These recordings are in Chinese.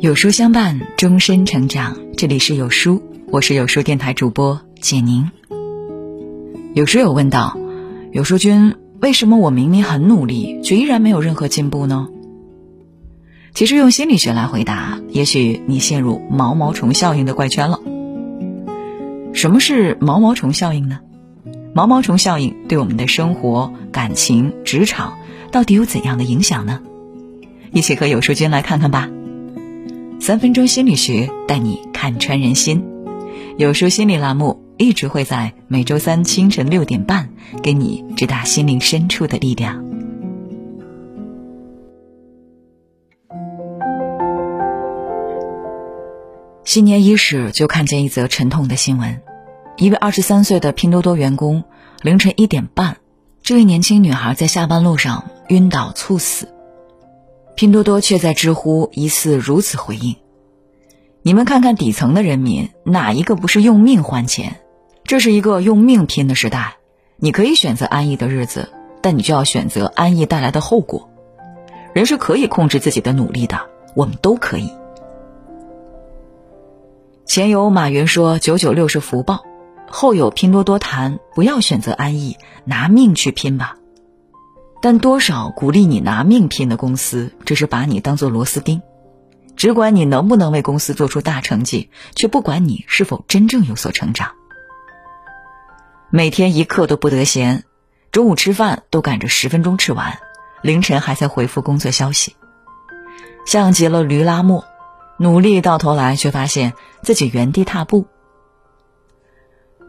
有书相伴，终身成长。这里是有书，我是有书电台主播简宁。有书友问道：“有书君，为什么我明明很努力，却依然没有任何进步呢？”其实用心理学来回答，也许你陷入毛毛虫效应的怪圈了。什么是毛毛虫效应呢？毛毛虫效应对我们的生活、感情、职场到底有怎样的影响呢？一起和有书君来看看吧。三分钟心理学带你看穿人心，有书心理栏目一直会在每周三清晨六点半给你直达心灵深处的力量。新年伊始，就看见一则沉痛的新闻：一位二十三岁的拼多多员工，凌晨一点半，这位年轻女孩在下班路上晕倒猝死。拼多多却在知乎疑似如此回应：“你们看看底层的人民，哪一个不是用命换钱？这是一个用命拼的时代。你可以选择安逸的日子，但你就要选择安逸带来的后果。人是可以控制自己的努力的，我们都可以。前有马云说‘九九六是福报’，后有拼多多谈不要选择安逸，拿命去拼吧。”但多少鼓励你拿命拼的公司，只是把你当做螺丝钉，只管你能不能为公司做出大成绩，却不管你是否真正有所成长。每天一刻都不得闲，中午吃饭都赶着十分钟吃完，凌晨还在回复工作消息，像极了驴拉磨，努力到头来却发现自己原地踏步。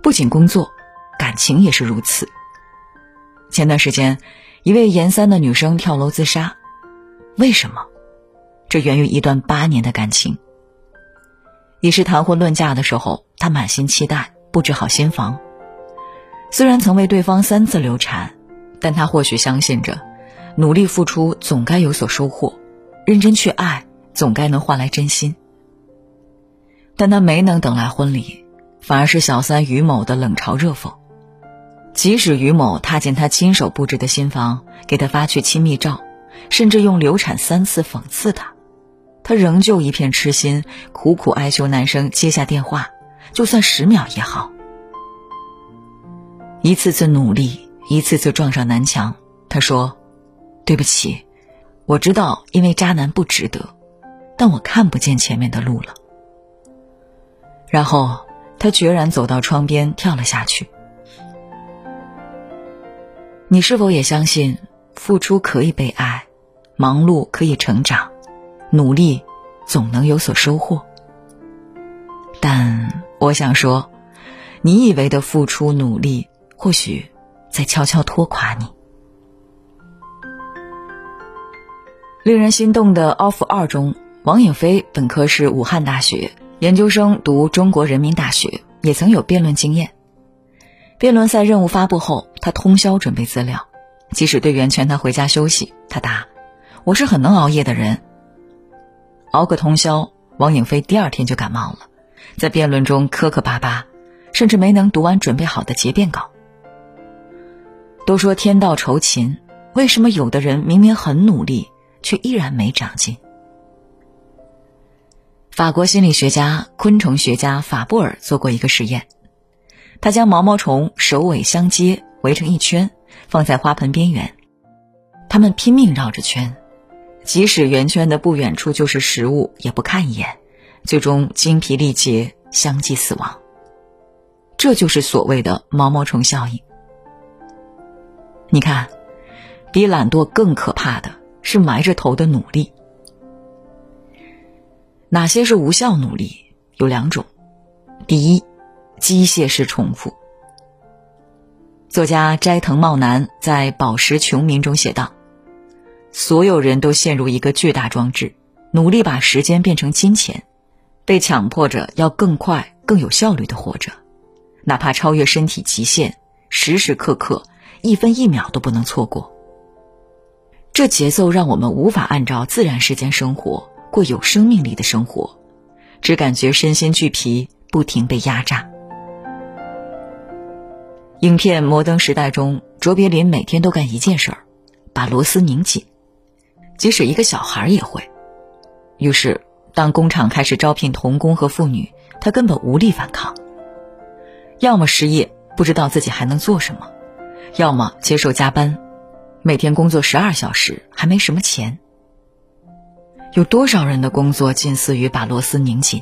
不仅工作，感情也是如此。前段时间。一位研三的女生跳楼自杀，为什么？这源于一段八年的感情。已是谈婚论嫁的时候，她满心期待，布置好新房。虽然曾为对方三次流产，但她或许相信着，努力付出总该有所收获，认真去爱总该能换来真心。但她没能等来婚礼，反而是小三于某的冷嘲热讽。即使于某踏进他亲手布置的新房，给他发去亲密照，甚至用流产三次讽刺他，他仍旧一片痴心，苦苦哀求男生接下电话，就算十秒也好。一次次努力，一次次撞上南墙。他说：“对不起，我知道因为渣男不值得，但我看不见前面的路了。”然后他决然走到窗边，跳了下去。你是否也相信，付出可以被爱，忙碌可以成长，努力总能有所收获？但我想说，你以为的付出努力，或许在悄悄拖垮你。令人心动的 offer 二中，王颖飞本科是武汉大学，研究生读中国人民大学，也曾有辩论经验。辩论赛任务发布后，他通宵准备资料，即使队员劝他回家休息，他答：“我是很能熬夜的人。”熬个通宵，王颖飞第二天就感冒了，在辩论中磕磕巴巴，甚至没能读完准备好的结辩稿。都说天道酬勤，为什么有的人明明很努力，却依然没长进？法国心理学家、昆虫学家法布尔做过一个实验。他将毛毛虫首尾相接，围成一圈，放在花盆边缘。他们拼命绕着圈，即使圆圈的不远处就是食物，也不看一眼，最终精疲力竭，相继死亡。这就是所谓的毛毛虫效应。你看，比懒惰更可怕的是埋着头的努力。哪些是无效努力？有两种，第一。机械式重复。作家斋藤茂男在《宝石穷民》中写道：“所有人都陷入一个巨大装置，努力把时间变成金钱，被强迫着要更快、更有效率的活着，哪怕超越身体极限，时时刻刻、一分一秒都不能错过。这节奏让我们无法按照自然时间生活，过有生命力的生活，只感觉身心俱疲，不停被压榨。”影片《摩登时代》中，卓别林每天都干一件事儿，把螺丝拧紧，即使一个小孩也会。于是，当工厂开始招聘童工和妇女，他根本无力反抗。要么失业，不知道自己还能做什么；要么接受加班，每天工作十二小时，还没什么钱。有多少人的工作近似于把螺丝拧紧？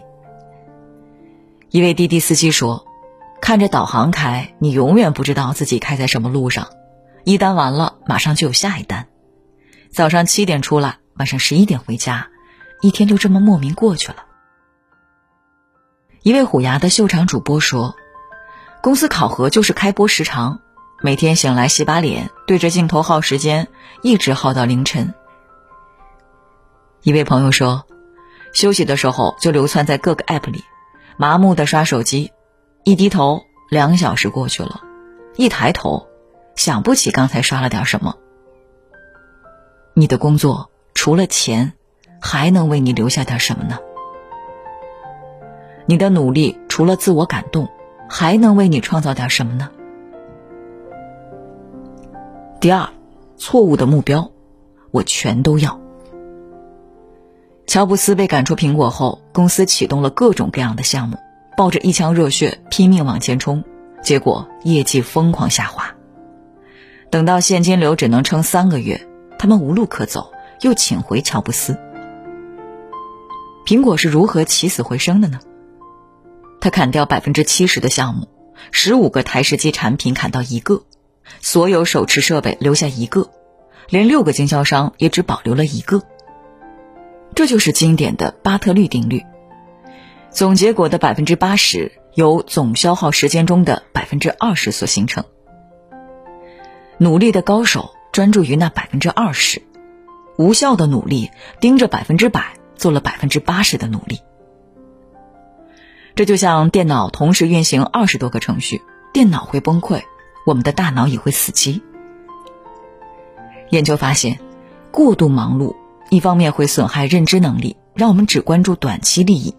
一位滴滴司机说：“看着导航开，你永远不知道自己开在什么路上。一单完了，马上就有下一单。早上七点出来，晚上十一点回家，一天就这么莫名过去了。”一位虎牙的秀场主播说：“公司考核就是开播时长，每天醒来洗把脸，对着镜头耗时间，一直耗到凌晨。”一位朋友说：“休息的时候就流窜在各个 app 里。”麻木的刷手机，一低头两小时过去了，一抬头想不起刚才刷了点什么。你的工作除了钱，还能为你留下点什么呢？你的努力除了自我感动，还能为你创造点什么呢？第二，错误的目标，我全都要。乔布斯被赶出苹果后，公司启动了各种各样的项目，抱着一腔热血拼命往前冲，结果业绩疯狂下滑。等到现金流只能撑三个月，他们无路可走，又请回乔布斯。苹果是如何起死回生的呢？他砍掉百分之七十的项目，十五个台式机产品砍到一个，所有手持设备留下一个，连六个经销商也只保留了一个。这就是经典的巴特律定律，总结果的百分之八十由总消耗时间中的百分之二十所形成。努力的高手专注于那百分之二十，无效的努力盯着百分之百做了百分之八十的努力。这就像电脑同时运行二十多个程序，电脑会崩溃，我们的大脑也会死机。研究发现，过度忙碌。一方面会损害认知能力，让我们只关注短期利益；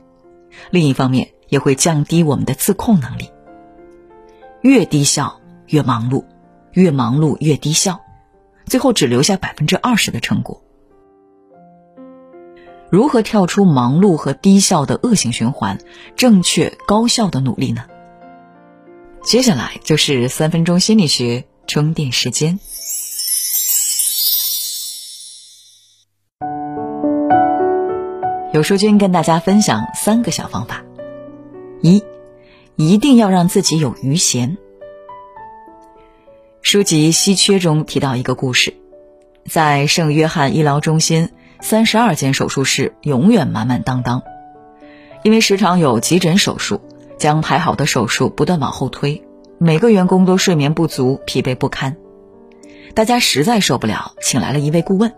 另一方面也会降低我们的自控能力。越低效越忙碌，越忙碌越低效，最后只留下百分之二十的成果。如何跳出忙碌和低效的恶性循环，正确高效的努力呢？接下来就是三分钟心理学充电时间。有书君跟大家分享三个小方法：一，一定要让自己有余闲。书籍《稀缺》中提到一个故事，在圣约翰医疗中心，三十二间手术室永远满满当当，因为时常有急诊手术，将排好的手术不断往后推，每个员工都睡眠不足、疲惫不堪，大家实在受不了，请来了一位顾问。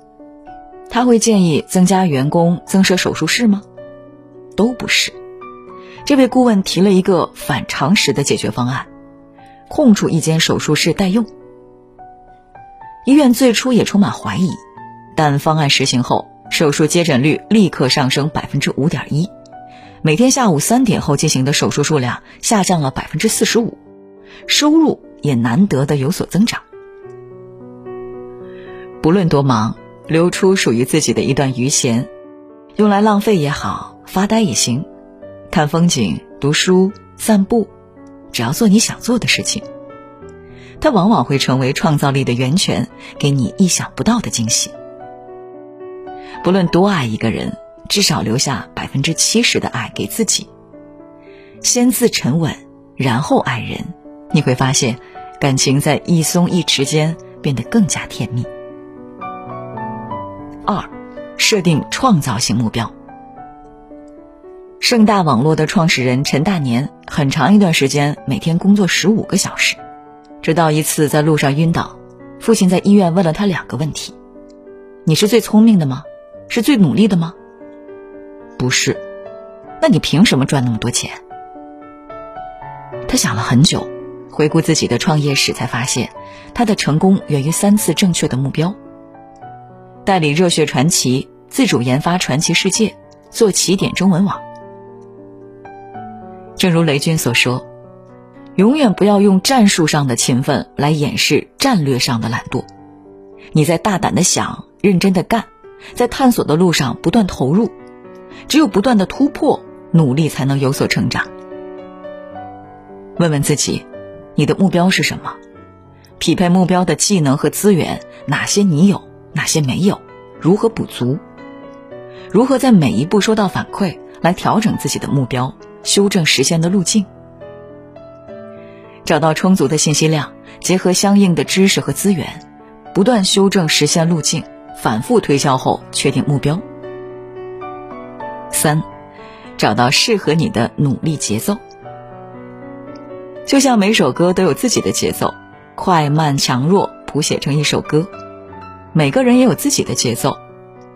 他会建议增加员工、增设手术室吗？都不是。这位顾问提了一个反常识的解决方案：空出一间手术室待用。医院最初也充满怀疑，但方案实行后，手术接诊率立刻上升百分之五点一，每天下午三点后进行的手术数量下降了百分之四十五，收入也难得的有所增长。不论多忙。留出属于自己的一段余闲，用来浪费也好，发呆也行，看风景、读书、散步，只要做你想做的事情，它往往会成为创造力的源泉，给你意想不到的惊喜。不论多爱一个人，至少留下百分之七十的爱给自己，先自沉稳，然后爱人，你会发现，感情在一松一弛间变得更加甜蜜。二，设定创造性目标。盛大网络的创始人陈大年很长一段时间每天工作十五个小时，直到一次在路上晕倒，父亲在医院问了他两个问题：“你是最聪明的吗？是最努力的吗？”“不是。”“那你凭什么赚那么多钱？”他想了很久，回顾自己的创业史，才发现他的成功源于三次正确的目标。代理热血传奇，自主研发传奇世界，做起点中文网。正如雷军所说：“永远不要用战术上的勤奋来掩饰战略上的懒惰。你在大胆的想，认真的干，在探索的路上不断投入，只有不断的突破，努力才能有所成长。问问自己，你的目标是什么？匹配目标的技能和资源，哪些你有，哪些没有？如何补足？如何在每一步收到反馈，来调整自己的目标，修正实现的路径？找到充足的信息量，结合相应的知识和资源，不断修正实现路径，反复推销后确定目标。三，找到适合你的努力节奏。就像每首歌都有自己的节奏，快慢强弱谱写成一首歌。每个人也有自己的节奏，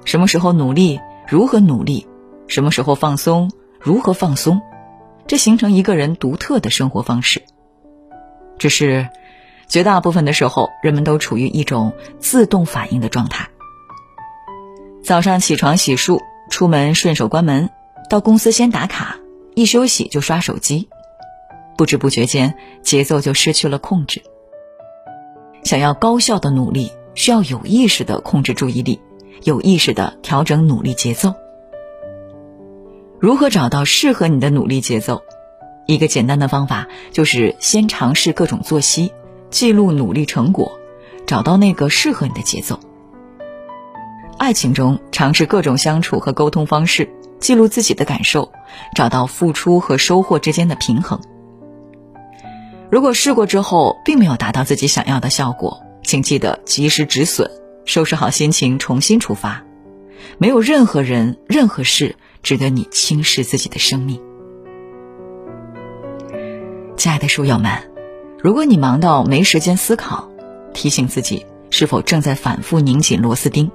什么时候努力，如何努力，什么时候放松，如何放松，这形成一个人独特的生活方式。只是，绝大部分的时候，人们都处于一种自动反应的状态。早上起床洗漱，出门顺手关门，到公司先打卡，一休息就刷手机，不知不觉间节奏就失去了控制。想要高效的努力，需要有意识的控制注意力，有意识的调整努力节奏。如何找到适合你的努力节奏？一个简单的方法就是先尝试各种作息，记录努力成果，找到那个适合你的节奏。爱情中尝试各种相处和沟通方式，记录自己的感受，找到付出和收获之间的平衡。如果试过之后并没有达到自己想要的效果，请记得及时止损，收拾好心情，重新出发。没有任何人、任何事值得你轻视自己的生命。亲爱的书友们，如果你忙到没时间思考，提醒自己是否正在反复拧紧螺丝钉；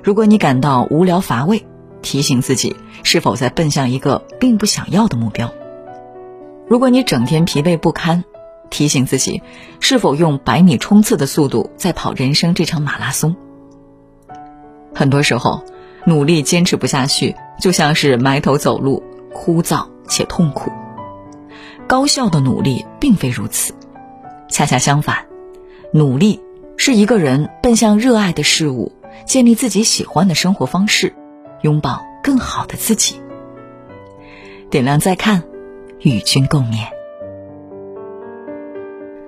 如果你感到无聊乏味，提醒自己是否在奔向一个并不想要的目标；如果你整天疲惫不堪，提醒自己是否用百米冲刺的速度在跑人生这场马拉松。很多时候，努力坚持不下去，就像是埋头走路，枯燥且痛苦。高效的努力并非如此，恰恰相反，努力是一个人奔向热爱的事物，建立自己喜欢的生活方式，拥抱更好的自己。点亮再看，与君共勉。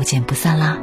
不见不散啦！